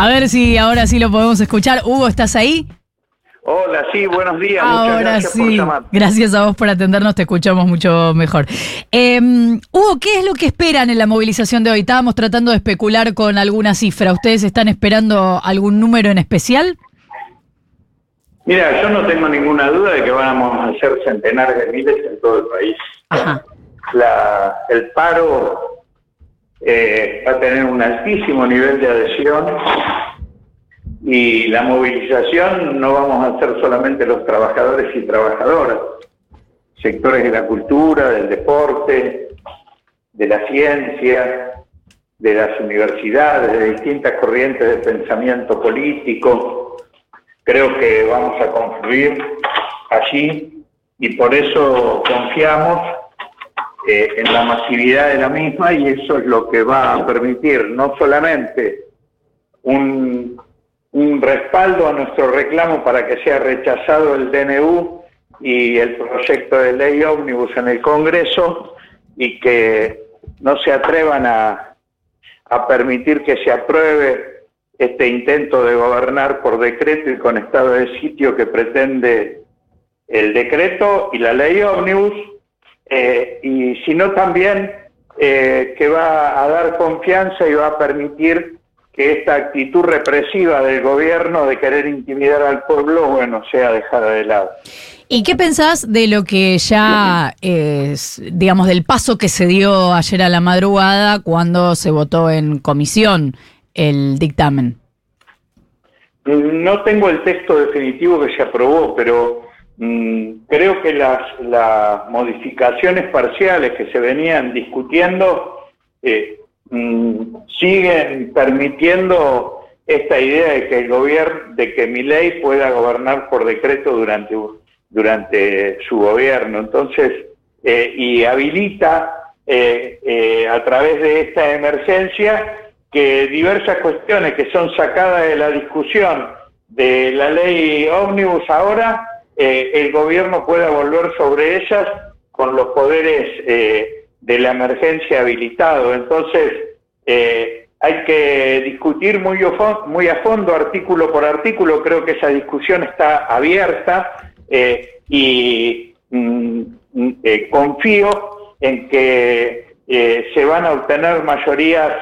A ver si ahora sí lo podemos escuchar. Hugo, ¿estás ahí? Hola, sí, buenos días. Ahora gracias sí. por llamar. Gracias a vos por atendernos, te escuchamos mucho mejor. Eh, Hugo, ¿qué es lo que esperan en la movilización de hoy? Estábamos tratando de especular con alguna cifra. ¿Ustedes están esperando algún número en especial? Mira, yo no tengo ninguna duda de que vamos a hacer centenares de miles en todo el país. Ajá. La- el paro eh, va a tener un altísimo nivel de adhesión y la movilización no vamos a ser solamente los trabajadores y trabajadoras, sectores de la cultura, del deporte, de la ciencia, de las universidades, de distintas corrientes de pensamiento político. Creo que vamos a confluir allí y por eso confiamos eh, en la masividad de la misma y eso es lo que va a permitir no solamente un, un respaldo a nuestro reclamo para que sea rechazado el DNU y el proyecto de ley ómnibus en el Congreso y que no se atrevan a, a permitir que se apruebe este intento de gobernar por decreto y con estado de sitio que pretende el decreto y la ley ómnibus, eh, y sino también eh, que va a dar confianza y va a permitir que esta actitud represiva del gobierno de querer intimidar al pueblo, bueno, sea dejada de lado. ¿Y qué pensás de lo que ya es, digamos, del paso que se dio ayer a la madrugada cuando se votó en comisión el dictamen? No tengo el texto definitivo que se aprobó, pero creo que las, modificaciones parciales que se venían discutiendo eh, mm, siguen permitiendo esta idea de que el gobierno, de que mi ley pueda gobernar por decreto durante, durante su gobierno. Entonces, eh, y habilita eh, a través de esta emergencia que diversas cuestiones que son sacadas de la discusión de la ley ómnibus ahora, eh, el gobierno pueda volver sobre ellas con los poderes eh, de la emergencia habilitados. Entonces, eh, hay que discutir muy, a fondo, artículo por artículo, creo que esa discusión está abierta eh, y mm, mm, confío en que se van a obtener mayorías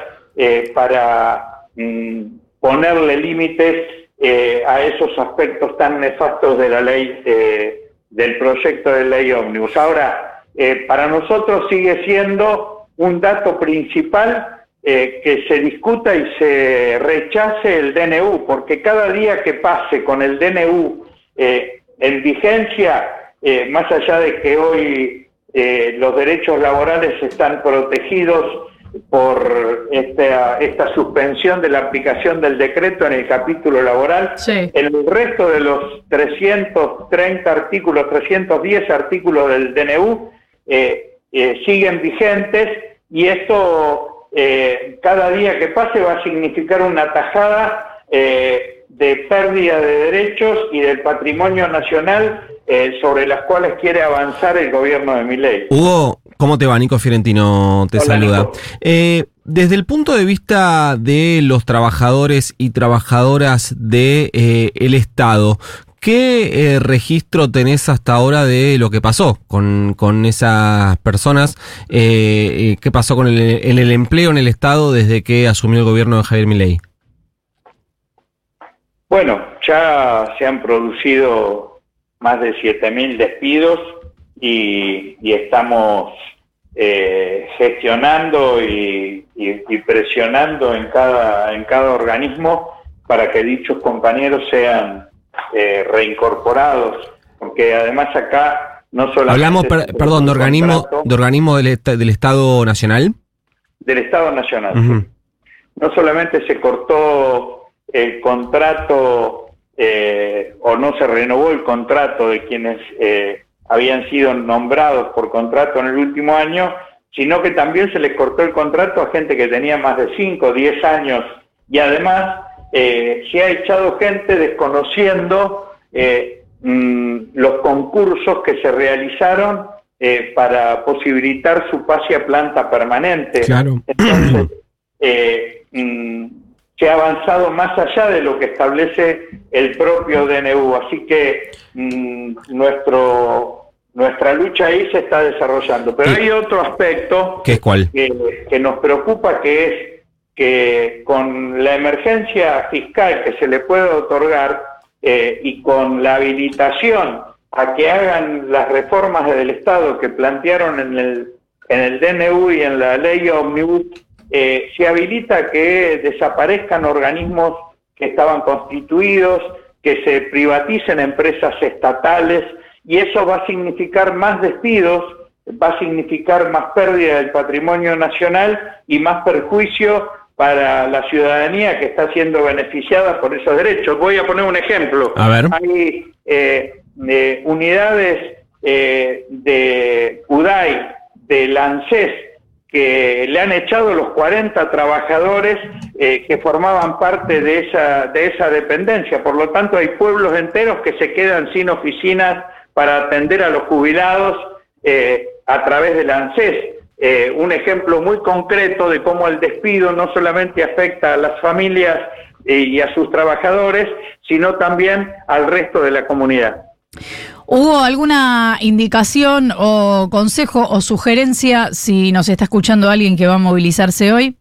para mm, ponerle límites eh, a esos aspectos tan nefastos de la ley, eh, del proyecto de ley ómnibus. Ahora, eh, para nosotros sigue siendo un dato principal eh, que se discuta y se rechace el DNU, porque cada día que pase con el DNU en vigencia, más allá de que hoy los derechos laborales están protegidos por esta, esta suspensión de la aplicación del decreto en el capítulo laboral, Sí. el resto de los 330 artículos, 310 artículos del DNU eh, eh, siguen vigentes y esto eh, cada día que pase va a significar una tajada eh, de pérdida de derechos y del patrimonio nacional eh, sobre las cuales quiere avanzar el gobierno de Milei. Hugo, ¿cómo te va? Nico Fiorentino te Hola, saluda. Eh, desde el punto de vista de los trabajadores y trabajadoras del de, eh, el Estado, ¿qué eh, registro tenés hasta ahora de lo que pasó con, con esas personas? ¿Qué pasó con el, en el empleo en el Estado desde que asumió el gobierno de Javier Milei? Bueno, ya se han producido más de 7.000 despidos y, y estamos eh, gestionando y, y- y presionando en cada, en cada organismo para que dichos compañeros sean eh, reincorporados, porque además acá no solamente... Hablamos, per- perdón, de organismo, contrato de organismo del, esta- del Estado Nacional. del Estado Nacional. Sí. no solamente se cortó el contrato eh, o no se renovó el contrato de quienes eh, habían sido nombrados por contrato en el último año, sino que también se les cortó el contrato a gente que tenía más de 5 o 10 años y además eh, se ha echado gente desconociendo eh, mm, los concursos que se realizaron eh, para posibilitar su pase a planta permanente. Claro. Entonces, eh, mm, se ha avanzado más allá de lo que establece el propio DNU. Así que mm, nuestro, nuestra lucha ahí se está desarrollando. Pero hay otro aspecto ¿Qué es cuál? que, que nos preocupa, que es que con la emergencia fiscal que se le puede otorgar eh, y con la habilitación a que hagan las reformas del Estado que plantearon en el, en el DNU y en la ley Omnibus, eh, se habilita que desaparezcan organismos que estaban constituidos, que se privaticen empresas estatales y eso va a significar más despidos, va a significar más pérdida del patrimonio nacional y más perjuicio para la ciudadanía que está siendo beneficiada por esos derechos. Voy a poner un ejemplo. A ver. Hay eh, eh, unidades eh, de UDAI, del ANSES, que le han echado los 40 trabajadores eh, que formaban parte de esa, de esa dependencia. Por lo tanto, hay pueblos enteros que se quedan sin oficinas para atender a los jubilados eh, a través del ANSES. Eh, un ejemplo muy concreto de cómo el despido no solamente afecta a las familias y a sus trabajadores, sino también al resto de la comunidad. ¿Hubo alguna indicación o consejo o sugerencia si nos está escuchando alguien que va a movilizarse hoy?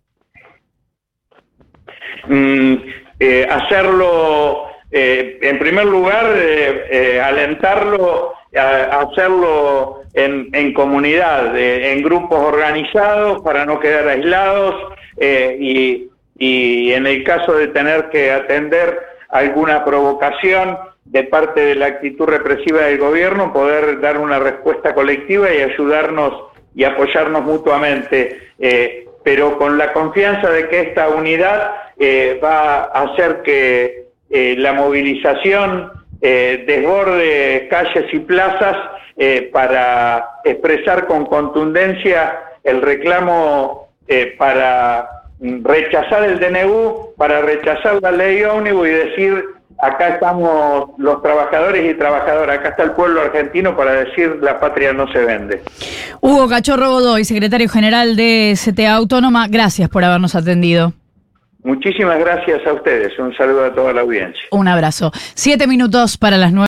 Mm, eh, hacerlo, eh, en primer lugar, eh, eh, alentarlo a, hacerlo en, en comunidad, en grupos organizados para no quedar aislados y, y en el caso de tener que atender alguna provocación de parte de la actitud represiva del gobierno, poder dar una respuesta colectiva y ayudarnos y apoyarnos mutuamente, eh, pero con la confianza de que esta unidad eh, va a hacer que eh, la movilización desborde calles y plazas para expresar con contundencia el reclamo para rechazar el DNU, para rechazar la ley ómnibus y decir acá estamos los trabajadores y trabajadoras, acá está el pueblo argentino para decir la patria no se vende. Hugo Cachorro Godoy, secretario general de CTA Autónoma, gracias por habernos atendido. Muchísimas gracias a ustedes, un saludo a toda la audiencia. Un abrazo. Siete minutos para las nueve.